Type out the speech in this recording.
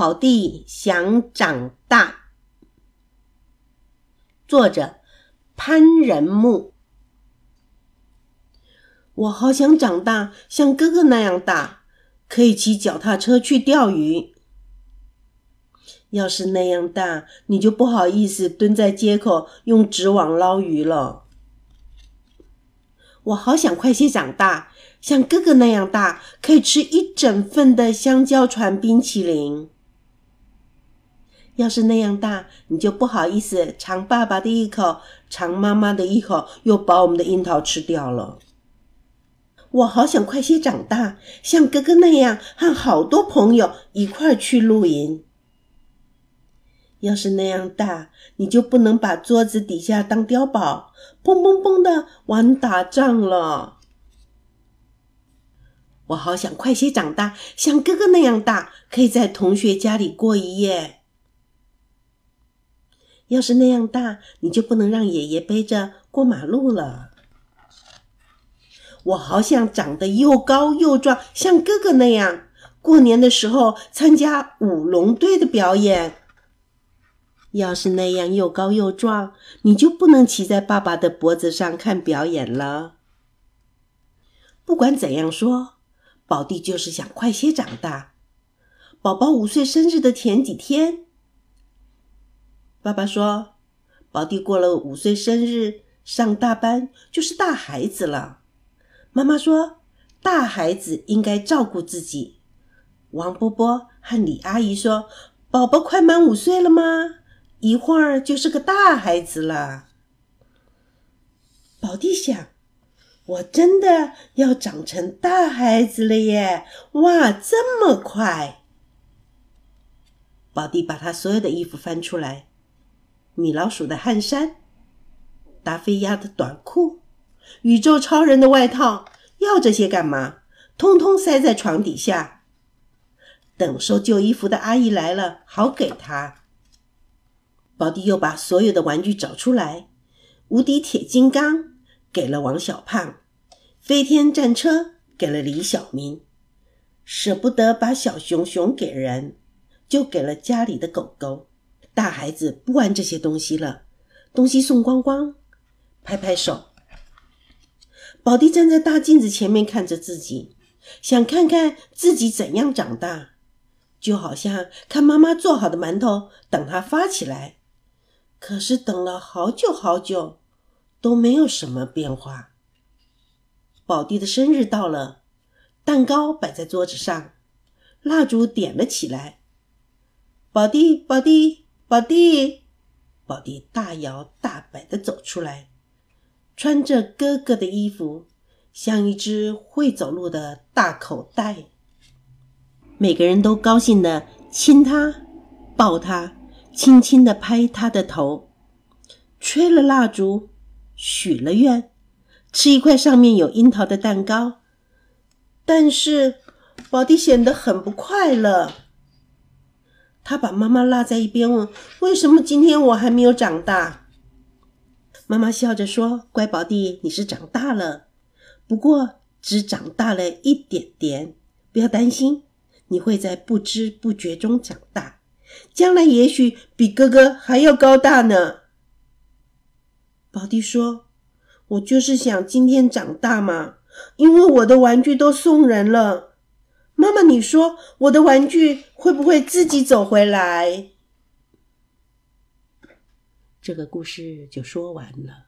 宝弟想长大。作者潘仁木。我好想长大，像哥哥那样大，可以骑脚踏车去钓鱼。要是那样大，你就不好意思蹲在街口用纸网捞鱼了。我好想快些长大，像哥哥那样大，可以吃一整份的香蕉船冰淇淋。要是那样大，你就不好意思尝爸爸的一口，尝妈妈的一口，又把我们的樱桃吃掉了。我好想快些长大，像哥哥那样和好多朋友一块去露营。要是那样大，你就不能把桌子底下当碉堡，砰砰砰的玩打仗了。我好想快些长大，像哥哥那样大，可以在同学家里过一夜。要是那样大，你就不能让爷爷背着过马路了。我好想长得又高又壮，像哥哥那样，过年的时候参加舞龙队的表演。要是那样又高又壮，你就不能骑在爸爸的脖子上看表演了。不管怎样说，宝弟就是想快些长大。宝宝五岁生日的前几天。爸爸说：“宝弟过了五岁生日，上大班就是大孩子了。”妈妈说：“大孩子应该照顾自己。”王波波和李阿姨说：“宝宝快满五岁了吗？一会儿就是个大孩子了。”宝弟想：“我真的要长成大孩子了耶！哇，这么快！”宝弟把他所有的衣服翻出来。米老鼠的汗衫，达菲鸭的短裤，宇宙超人的外套，要这些干嘛？通通塞在床底下，等收旧衣服的阿姨来了，好给他。宝弟又把所有的玩具找出来，无敌铁金刚给了王小胖，飞天战车给了李小明，舍不得把小熊熊给人，就给了家里的狗狗。大孩子不玩这些东西了，东西送光光，拍拍手。宝弟站在大镜子前面看着自己，想看看自己怎样长大，就好像看妈妈做好的馒头等它发起来。可是等了好久好久，都没有什么变化。宝弟的生日到了，蛋糕摆在桌子上，蜡烛点了起来。宝弟，宝弟。宝弟，宝弟大摇大摆的走出来，穿着哥哥的衣服，像一只会走路的大口袋。每个人都高兴的亲他、抱他，轻轻的拍他的头，吹了蜡烛，许了愿，吃一块上面有樱桃的蛋糕。但是，宝弟显得很不快乐。他把妈妈拉在一边，问：“为什么今天我还没有长大？”妈妈笑着说：“乖宝弟，你是长大了，不过只长大了一点点，不要担心，你会在不知不觉中长大，将来也许比哥哥还要高大呢。”宝弟说：“我就是想今天长大嘛，因为我的玩具都送人了。”妈妈，你说我的玩具会不会自己走回来？这个故事就说完了。